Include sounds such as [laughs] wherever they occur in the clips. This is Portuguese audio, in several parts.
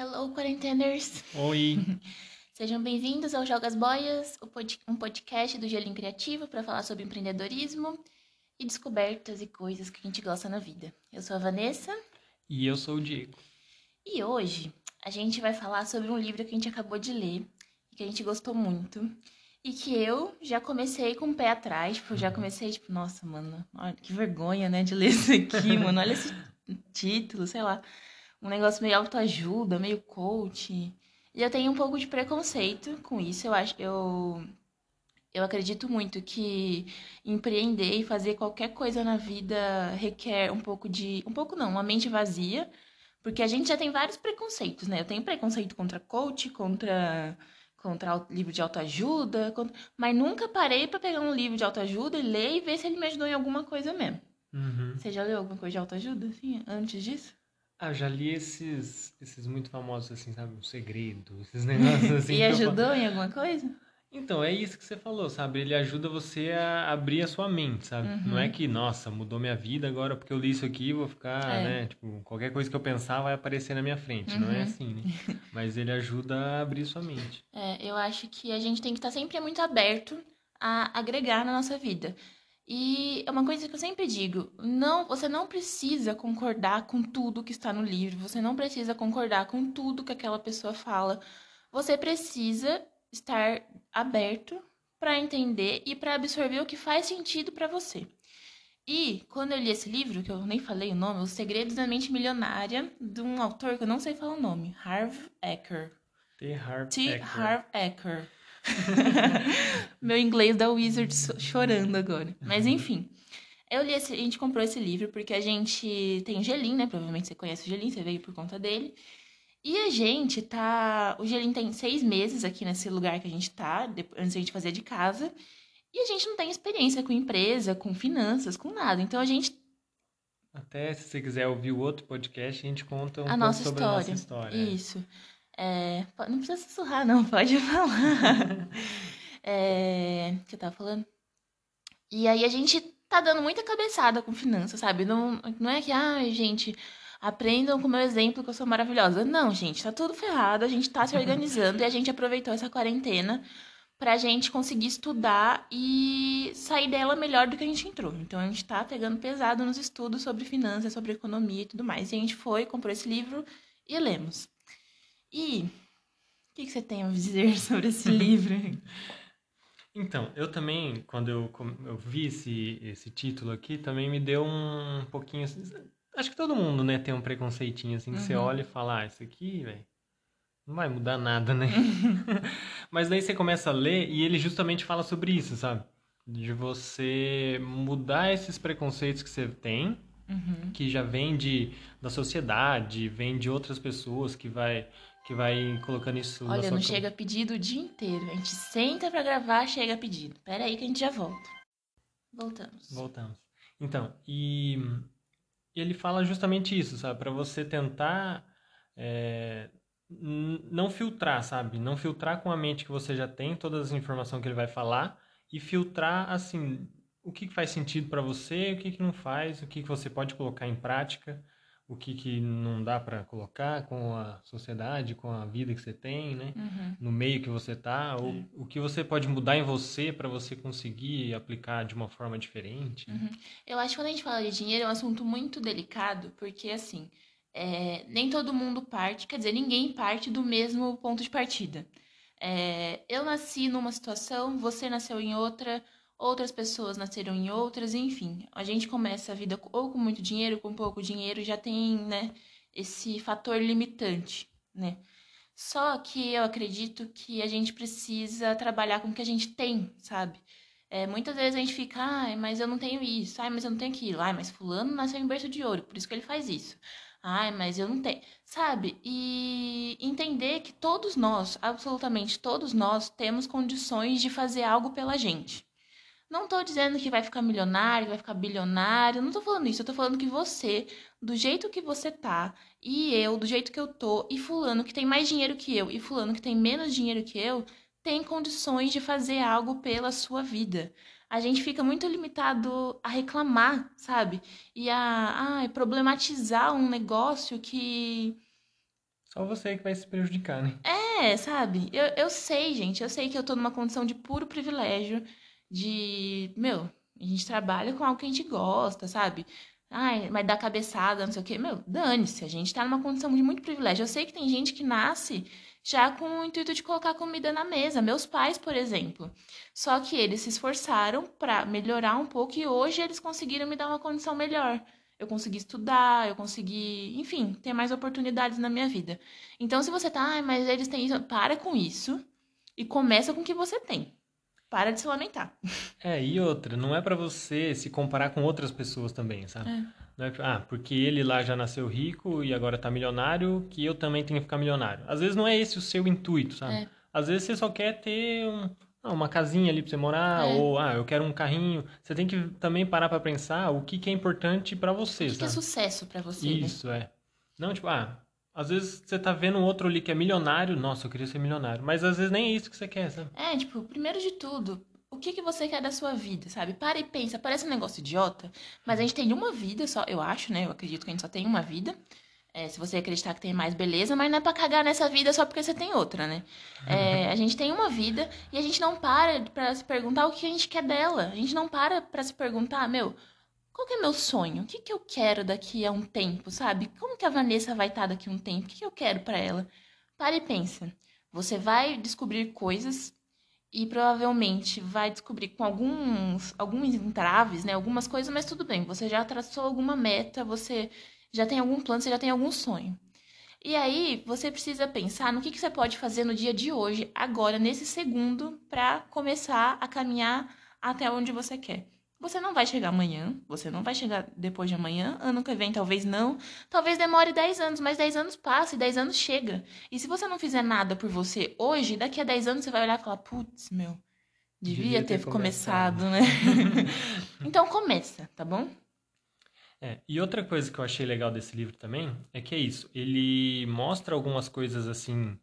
Hello, quarenteners! Oi! [laughs] Sejam bem-vindos ao Jogas Boias, um podcast do Gelinho Criativo para falar sobre empreendedorismo e descobertas e coisas que a gente gosta na vida. Eu sou a Vanessa. E eu sou o Diego. E hoje a gente vai falar sobre um livro que a gente acabou de ler e que a gente gostou muito. E que eu já comecei com o pé atrás, tipo, já comecei, tipo, nossa, mano, olha, que vergonha, né, de ler isso aqui, [laughs] mano, olha esse título, sei lá um negócio meio autoajuda, meio coach. E eu tenho um pouco de preconceito com isso. Eu acho, eu, eu acredito muito que empreender e fazer qualquer coisa na vida requer um pouco de, um pouco não, uma mente vazia, porque a gente já tem vários preconceitos, né? Eu tenho preconceito contra coach, contra contra livro de autoajuda, contra... mas nunca parei para pegar um livro de autoajuda e ler e ver se ele me ajudou em alguma coisa mesmo. Uhum. Você já leu alguma coisa de autoajuda, assim, antes disso? Ah, já li esses, esses muito famosos, assim, sabe? O Segredo, [laughs] esses [laughs] negócios assim. e ajudou eu... em alguma coisa? Então, é isso que você falou, sabe? Ele ajuda você a abrir a sua mente, sabe? Uhum. Não é que, nossa, mudou minha vida agora porque eu li isso aqui vou ficar, é. né? Tipo, qualquer coisa que eu pensar vai aparecer na minha frente. Uhum. Não é uhum. assim, né? [laughs] Mas ele ajuda a abrir sua mente. É, eu acho que a gente tem que estar sempre muito aberto a agregar na nossa vida. E é uma coisa que eu sempre digo, não, você não precisa concordar com tudo que está no livro, você não precisa concordar com tudo que aquela pessoa fala. Você precisa estar aberto para entender e para absorver o que faz sentido para você. E quando eu li esse livro, que eu nem falei o nome, Os Segredos da Mente Milionária, de um autor que eu não sei falar o nome, Harv Eker. T. Harv T. Harv Eker. [laughs] Meu inglês da Wizard chorando agora. Mas uhum. enfim. Eu li esse, a gente comprou esse livro porque a gente tem o Gelim, né? Provavelmente você conhece o Gelim, você veio por conta dele. E a gente tá. O Gelim tem seis meses aqui nesse lugar que a gente tá, antes a gente fazer de casa. E a gente não tem experiência com empresa, com finanças, com nada. Então a gente. Até se você quiser ouvir o outro podcast, a gente conta um a pouco nossa sobre história. a nossa história. Isso. É, não precisa sussurrar, não, [laughs] pode falar. é, que eu tava falando? E aí a gente tá dando muita cabeçada com finanças, sabe? Não, não é que, ah, gente, aprendam com o meu exemplo que eu sou maravilhosa. Não, gente, tá tudo ferrado, a gente tá se organizando e a gente aproveitou essa quarentena pra gente conseguir estudar e sair dela melhor do que a gente entrou. Então a gente tá pegando pesado nos estudos sobre finanças, sobre economia e tudo mais. E a gente foi, comprou esse livro e lemos. E o que, que você tem a dizer [laughs] sobre esse livro? Então, eu também, quando eu, eu vi esse, esse título aqui, também me deu um pouquinho. Acho que todo mundo, né, tem um preconceitinho assim, que uhum. você olha e fala, ah, isso aqui, velho, não vai mudar nada, né? [laughs] Mas daí você começa a ler e ele justamente fala sobre isso, sabe? De você mudar esses preconceitos que você tem, uhum. que já vem de, da sociedade, vem de outras pessoas que vai que vai colocando isso Olha, na não chega pedido o dia inteiro. A gente senta para gravar, chega pedido. Pera aí que a gente já volta. Voltamos. Voltamos. Então, e ele fala justamente isso, sabe? Para você tentar é, não filtrar, sabe? Não filtrar com a mente que você já tem todas as informações que ele vai falar e filtrar, assim, o que faz sentido para você, o que, que não faz, o que, que você pode colocar em prática o que, que não dá para colocar com a sociedade, com a vida que você tem, né? Uhum. No meio que você tá, ou é. o que você pode mudar em você para você conseguir aplicar de uma forma diferente. Uhum. Eu acho que quando a gente fala de dinheiro é um assunto muito delicado, porque assim, é, nem todo mundo parte, quer dizer, ninguém parte do mesmo ponto de partida. É, eu nasci numa situação, você nasceu em outra, outras pessoas nasceram em outras, enfim. A gente começa a vida ou com muito dinheiro, com pouco dinheiro, já tem, né, esse fator limitante, né? Só que eu acredito que a gente precisa trabalhar com o que a gente tem, sabe? É, muitas vezes a gente fica, ai, mas eu não tenho isso, ai, mas eu não tenho aquilo, ai, mas fulano nasceu em berço de ouro, por isso que ele faz isso. Ai, mas eu não tenho. Sabe? E entender que todos nós, absolutamente todos nós, temos condições de fazer algo pela gente. Não tô dizendo que vai ficar milionário, vai ficar bilionário, não tô falando isso, eu tô falando que você, do jeito que você tá, e eu, do jeito que eu tô, e fulano que tem mais dinheiro que eu, e fulano que tem menos dinheiro que eu, tem condições de fazer algo pela sua vida. A gente fica muito limitado a reclamar, sabe? E a, a problematizar um negócio que Só você que vai se prejudicar, né? É, sabe? Eu, eu sei, gente. Eu sei que eu tô numa condição de puro privilégio. De. Meu, a gente trabalha com algo que a gente gosta, sabe? Ai, mas dá cabeçada, não sei o quê. Meu, dane-se. A gente tá numa condição de muito privilégio. Eu sei que tem gente que nasce já com o intuito de colocar comida na mesa. Meus pais, por exemplo. Só que eles se esforçaram para melhorar um pouco e hoje eles conseguiram me dar uma condição melhor. Eu consegui estudar, eu consegui, enfim, ter mais oportunidades na minha vida. Então, se você tá, ah, mas eles têm isso, para com isso e começa com o que você tem. Para de se lamentar. É, e outra, não é para você se comparar com outras pessoas também, sabe? É. Não é, ah, porque ele lá já nasceu rico e agora tá milionário, que eu também tenho que ficar milionário. Às vezes não é esse o seu intuito, sabe? É. Às vezes você só quer ter um, ah, uma casinha ali pra você morar, é. ou ah, eu quero um carrinho. Você tem que também parar para pensar o que, que é importante para você, o que, que é sucesso para você, né? Isso, né? é. Não, tipo, ah, às vezes você tá vendo um outro ali que é milionário, nossa, eu queria ser milionário. Mas às vezes nem é isso que você quer, sabe? É, tipo, primeiro de tudo, o que, que você quer da sua vida, sabe? Para e pensa, parece um negócio idiota, mas a gente tem uma vida só, eu acho, né? Eu acredito que a gente só tem uma vida. É, se você acreditar que tem mais, beleza, mas não é pra cagar nessa vida só porque você tem outra, né? [laughs] É, a gente tem uma vida e a gente não para pra se perguntar o que a gente quer dela. A gente não para pra se perguntar, meu, qual que é meu sonho? O que, que eu quero daqui a um tempo, sabe? Como que a Vanessa vai estar daqui a um tempo? O que, que eu quero para ela? Para e pensa. Você vai descobrir coisas e provavelmente vai descobrir com alguns, alguns entraves, né? Algumas coisas, mas tudo bem. Você já traçou alguma meta, você já tem algum plano, você já tem algum sonho. E aí, você precisa pensar no que, que você pode fazer no dia de hoje, agora, nesse segundo, para começar a caminhar até onde você quer. Você não vai chegar amanhã, você não vai chegar depois de amanhã, ano que vem talvez não. Talvez demore 10 anos, mas 10 anos passa e 10 anos chega. E se você não fizer nada por você hoje, daqui a 10 anos você vai olhar e falar: putz, meu, devia, devia ter, ter, começado, começado né? [laughs] [laughs] então começa, tá bom? É, e outra coisa que eu achei legal desse livro também é que é isso, ele mostra algumas coisas assim,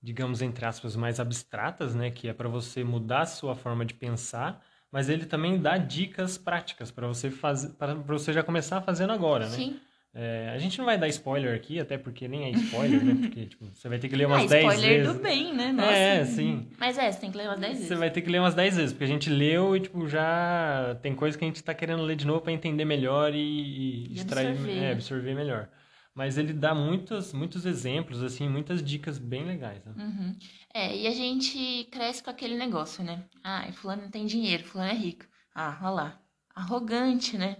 digamos entre aspas, mais abstratas, né, que é para você mudar a sua forma de pensar, mas ele também dá dicas práticas para você fazer, para você já começar fazendo agora, né? Sim. É, a gente não vai dar spoiler aqui, até porque nem é spoiler, né? [laughs] Porque tipo, você vai ter que ler umas 10 vezes. spoiler do bem, né? Nossa. É, sim. Mas é, você tem que ler umas 10 vezes. Você vai ter que ler umas 10 vezes, porque a gente leu e tipo, já tem coisa que a gente tá querendo ler de novo para entender melhor e, e, e extrair, absorver. É, absorver melhor. Mas ele dá muitos, muitos exemplos, assim, muitas dicas bem legais. Né? Uhum. É, e a gente cresce com aquele negócio, né? Ah, fulano tem dinheiro, fulano é rico. Ah, olha lá. Arrogante, né?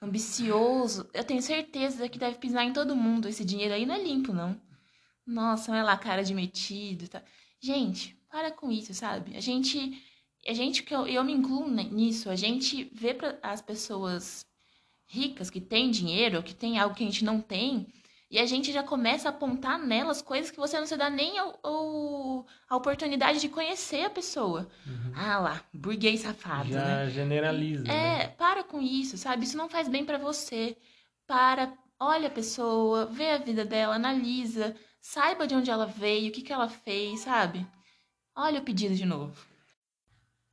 ambicioso. Eu tenho certeza que deve pisar em todo mundo. Esse dinheiro aí não é limpo, não. Nossa, olha lá, cara de metido. Tá. Gente, para com isso, sabe? A gente, a gente que eu, eu me incluo nisso, a gente vê para as pessoas ricas que têm dinheiro, que têm algo que a gente não tem, e a gente já começa a apontar nelas coisas que você não se dá nem a, a oportunidade de conhecer a pessoa. Uhum. Ah lá, burguês safado. Já né? generaliza. É, né? para com isso, sabe? Isso não faz bem para você. Para, olha a pessoa, vê a vida dela, analisa, saiba de onde ela veio, o que, que ela fez, sabe? Olha o pedido de novo.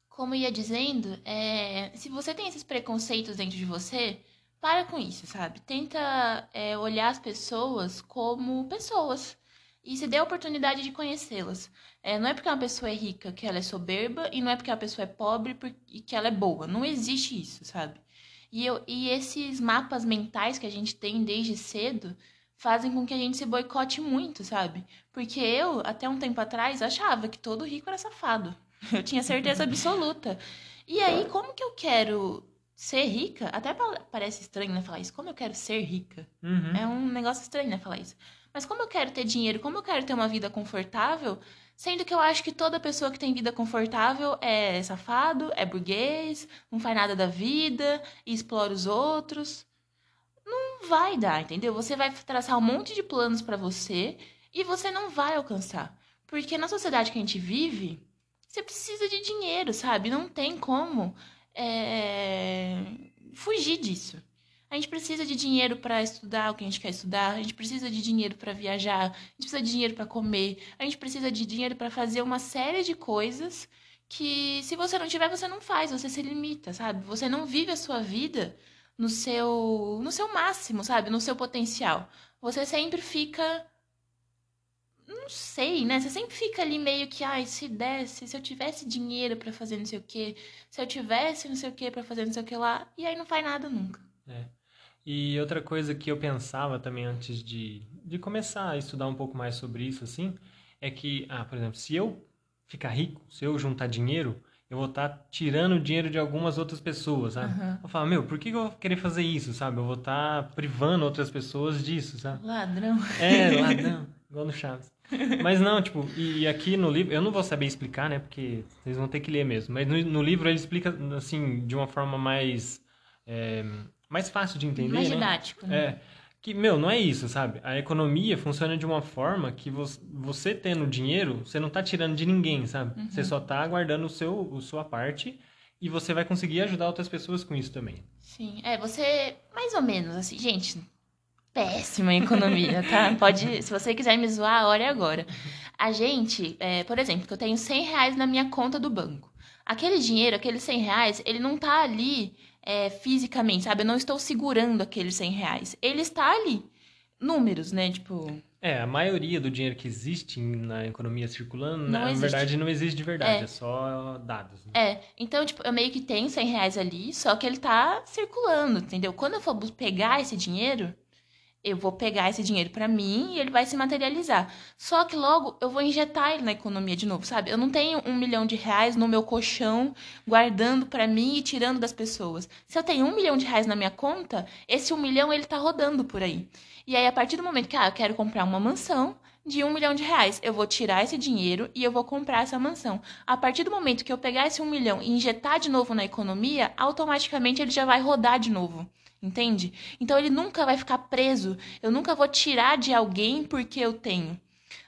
Como ia dizendo, é, se você tem esses preconceitos dentro de você, para com isso, sabe? Tenta é, olhar as pessoas como pessoas e se dê a oportunidade de conhecê-las. É, não é porque uma pessoa é rica que ela é soberba e não é porque uma pessoa é pobre e que ela é boa. Não existe isso, sabe? E, eu, e esses mapas mentais que a gente tem desde cedo fazem com que a gente se boicote muito, sabe? Porque eu, até um tempo atrás, achava que todo rico era safado. [laughs] Eu tinha certeza absoluta. E aí, como que eu quero ser rica, até parece estranho, né, falar isso. Como eu quero ser rica? Uhum. É um negócio estranho, né, falar isso. Mas como eu quero ter dinheiro, como eu quero ter uma vida confortável, sendo que eu acho que toda pessoa que tem vida confortável é safado, é burguês, não faz nada da vida e explora os outros. Não vai dar, entendeu? Você vai traçar um monte de planos para você e você não vai alcançar. Porque na sociedade que a gente vive, você precisa de dinheiro, sabe? Não tem como é, fugir disso. A gente precisa de dinheiro para estudar o que a gente quer estudar, a gente precisa de dinheiro para viajar, a gente precisa de dinheiro para comer, a gente precisa de dinheiro para fazer uma série de coisas que se você não tiver, você não faz, você se limita, sabe? Você não vive a sua vida no seu no seu máximo, sabe? No seu potencial. Você sempre fica não sei, né? Você sempre fica ali meio que, ai, se desse, se eu tivesse dinheiro para fazer não sei o quê, se eu tivesse não sei o quê para fazer não sei o que lá, e aí não faz nada nunca. É. E outra coisa que eu pensava também antes de, de começar a estudar um pouco mais sobre isso, assim, é que, ah, por exemplo, se eu ficar rico, se eu juntar dinheiro, eu vou estar tá tirando dinheiro de algumas outras pessoas, sabe? Uhum. Eu falo, meu, por que eu vou querer fazer isso, sabe? Eu vou estar tá privando outras pessoas disso, sabe? Ladrão. É, ladrão, [laughs] igual no Chaves. Mas não, tipo, e aqui no livro, eu não vou saber explicar, né? Porque vocês vão ter que ler mesmo. Mas no, no livro ele explica, assim, de uma forma mais. É, mais fácil de entender. Mais né? didático, né? É. Que, meu, não é isso, sabe? A economia funciona de uma forma que você, você tendo dinheiro, você não tá tirando de ninguém, sabe? Uhum. Você só tá guardando o seu, a sua parte e você vai conseguir ajudar outras pessoas com isso também. Sim, é, você, mais ou menos, assim, gente, péssima em economia, tá? [laughs] Pode, se você quiser me zoar, a hora é agora. A gente, é, por exemplo, que eu tenho 100 reais na minha conta do banco. Aquele dinheiro, aqueles 100 reais, ele não tá ali é, fisicamente, sabe? Eu não estou segurando aqueles 100 reais. Ele está ali. Números, né? Tipo. É, a maioria do dinheiro que existe na economia circulando, não na existe. verdade, não existe de verdade, é, é só dados. Né? É, então, tipo, eu meio que tenho 100 reais ali, só que ele tá circulando, entendeu? Quando eu for pegar esse dinheiro, eu vou pegar esse dinheiro para mim e ele vai se materializar. Só que logo eu vou injetar ele na economia de novo, sabe? Eu não tenho um milhão de reais no meu colchão guardando para mim e tirando das pessoas. Se eu tenho um milhão de reais na minha conta, esse um milhão ele tá rodando por aí. E aí, a partir do momento que ah, eu quero comprar uma mansão, de um milhão de reais. Eu vou tirar esse dinheiro e eu vou comprar essa mansão. A partir do momento que eu pegar esse um milhão e injetar de novo na economia, automaticamente ele já vai rodar de novo. Entende? Então ele nunca vai ficar preso. Eu nunca vou tirar de alguém porque eu tenho.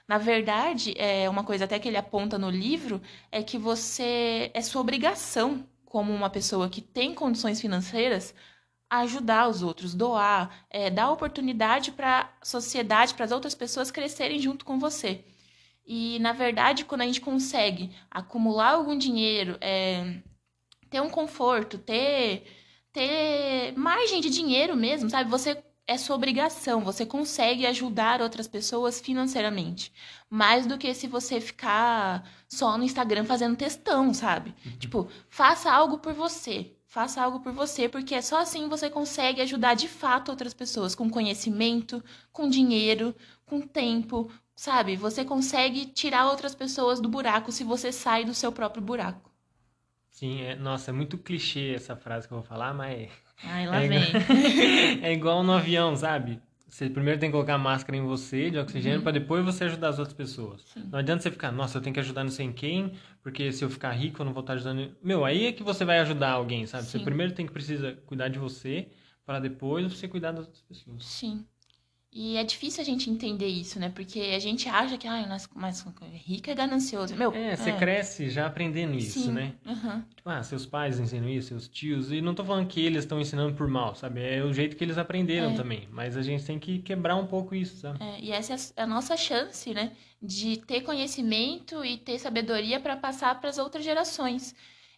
Na verdade, é uma coisa até que ele aponta no livro é que você é sua obrigação, como uma pessoa que tem condições financeiras, ajudar os outros, doar, é, dar oportunidade para a sociedade, para as outras pessoas crescerem junto com você. E, na verdade, quando a gente consegue acumular algum dinheiro, é, ter um conforto, ter ter margem de dinheiro mesmo, sabe? Você é sua obrigação, você consegue ajudar outras pessoas financeiramente. Mais do que se você ficar só no Instagram fazendo textão, sabe? Uhum. Tipo, faça algo por você. Faça algo por você, porque é só assim você consegue ajudar de fato outras pessoas com conhecimento, com dinheiro, com tempo, sabe? Você consegue tirar outras pessoas do buraco se você sai do seu próprio buraco. Sim, é, nossa, é muito clichê essa frase que eu vou falar, mas. Ai, lá é vem. Igual, [laughs] é igual no avião, sabe? Você primeiro tem que colocar máscara em você, de oxigênio, uhum. para depois você ajudar as outras pessoas. Sim. Não adianta você ficar, nossa, eu tenho que ajudar não sei quem, porque se eu ficar rico eu não vou estar ajudando. Meu, aí é que você vai ajudar alguém, sabe? Sim. Você primeiro tem que precisa cuidar de você, para depois você cuidar das outras pessoas. Sim. E é difícil a gente entender isso, né? Porque a gente acha que, ah, mais, mais rico é ganancioso. Meu, é, você é. cresce já aprendendo isso, Sim. né? Uhum. Tipo, ah, seus pais ensinam isso, seus tios. E não tô falando que eles estão ensinando por mal, sabe? É o jeito que eles aprenderam é. também. Mas a gente tem que quebrar um pouco isso, sabe? É, e essa é a nossa chance, né? De ter conhecimento e ter sabedoria para passar para as outras gerações.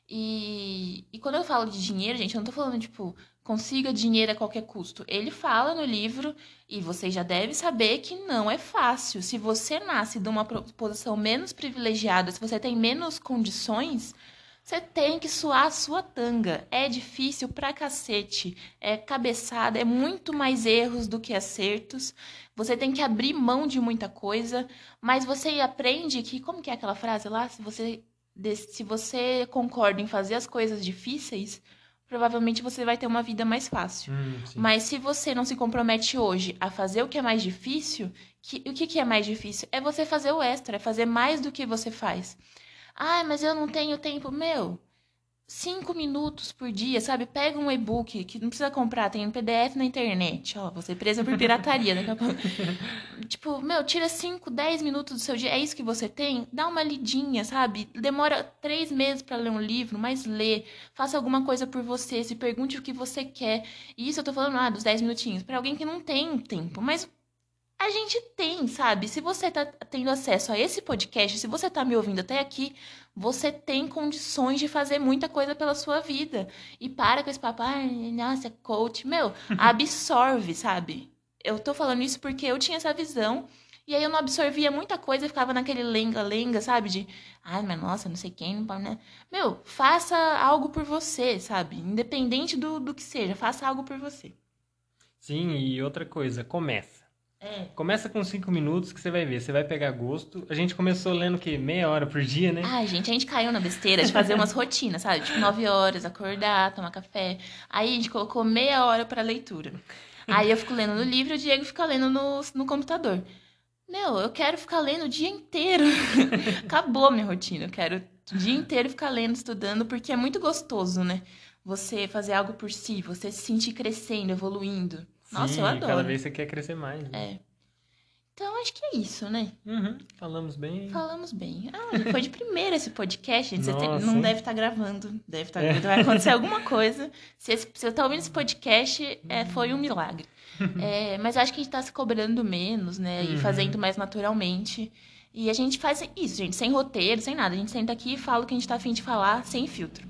E, e quando eu falo de dinheiro, gente, eu não tô falando, tipo, consiga dinheiro a qualquer custo. Ele fala no livro, e você já deve saber que não é fácil. Se você nasce de uma posição menos privilegiada, se você tem menos condições, você tem que suar a sua tanga. É difícil pra cacete. É cabeçada, é muito mais erros do que acertos. Você tem que abrir mão de muita coisa, mas você aprende que, como que é aquela frase lá? Se você, se você concorda em fazer as coisas difíceis, provavelmente você vai ter uma vida mais fácil. Hum, Mas se você não se compromete hoje a fazer o que é mais difícil, que, o que, que é mais difícil? É você fazer o extra, é fazer mais do que você faz. Ah, mas eu não tenho tempo. Meu, cinco minutos por dia, sabe? Pega um e-book que não precisa comprar, tem um PDF na internet. Ó, você presa por pirataria daqui a pouco. [laughs] tipo, meu, tira cinco, dez minutos do seu dia. É isso que você tem? Dá uma lidinha, sabe? Demora três meses para ler um livro, mas lê. Faça alguma coisa por você, se pergunte o que você quer. E isso eu tô falando, ah, dos dez minutinhos. para alguém que não tem tempo. Mas a gente tem, sabe? Se você tá tendo acesso a esse podcast, se você tá me ouvindo até aqui, você tem condições de fazer muita coisa pela sua vida. E para com esse papo, ah, nossa, coach. Meu, [laughs] absorve, sabe? Eu tô falando isso porque eu tinha essa visão E aí eu não absorvia muita coisa e ficava naquele lenga-lenga, sabe? De, ai, mas nossa, não sei quem, não pode, né? Meu, faça algo por você, sabe? Independente do, do que seja, faça algo por você. Sim, e outra coisa, começa. É. Começa com cinco minutos que você vai ver, você vai pegar gosto. A gente começou lendo o quê? Meia hora por dia, né? Ai, gente, a gente caiu na besteira de fazer umas rotinas, sabe? Tipo, nove horas, acordar, tomar café. Aí a gente colocou meia hora pra leitura. Aí eu fico lendo no livro e o Diego fica lendo no, no computador. Meu, eu quero ficar lendo o dia inteiro. [laughs] Acabou a minha rotina. Eu quero o dia inteiro ficar lendo, estudando, porque é muito gostoso, né? Você fazer algo por si, você se sentir crescendo, evoluindo. Nossa, Sim, eu adoro. Cada vez você quer crescer mais. né? É. Então, acho que é isso, né? Uhum, falamos bem. Falamos bem. Ah, foi de primeira esse podcast, gente. Você Nossa, não hein? deve estar gravando. Deve estar É. Vai acontecer alguma coisa. [laughs] Se, esse, se eu estar ouvindo esse podcast, é, foi um milagre. É, mas acho que a gente tá se cobrando menos, né? E Uhum. fazendo mais naturalmente. E a gente faz isso, gente, sem roteiro, sem nada. A gente senta aqui e fala o que a gente tá afim de falar, sem filtro.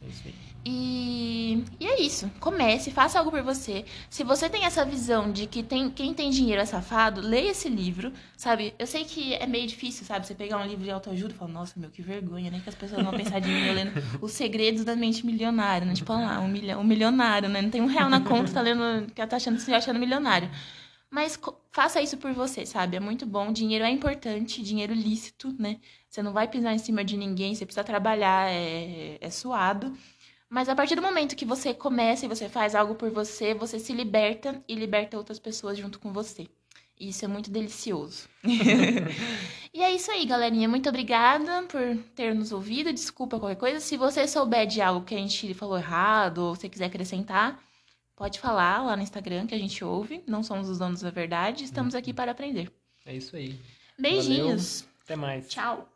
É isso aí. E, e é isso. Comece, faça algo por você. Se você tem essa visão de que tem, quem tem dinheiro é safado, leia esse livro, sabe? Eu sei que é meio difícil, sabe? Você pegar um livro de autoajuda e falar, nossa, meu, que vergonha, né? Que as pessoas vão pensar de mim eu lendo [laughs] Os Segredos da Mente Milionária, né? Tipo, olha lá, um, milhão, um milionário, né? Não tem um real na conta, tá lendo, que tá achando, se achando milionário. Mas faça isso por você, sabe? É muito bom. Dinheiro é importante, dinheiro lícito, né? Você não vai pisar em cima de ninguém, você precisa trabalhar, é, é suado. Mas a partir do momento que você começa e você faz algo por você, você se liberta e liberta outras pessoas junto com você. E isso é muito delicioso. [laughs] e é isso aí, galerinha. Muito obrigada por ter nos ouvido. Desculpa qualquer coisa. Se você souber de algo que a gente falou errado ou você quiser acrescentar, pode falar lá no Instagram que a gente ouve. Não somos os donos da verdade. Estamos aqui para aprender. É isso aí. Beijinhos. Até mais. Tchau.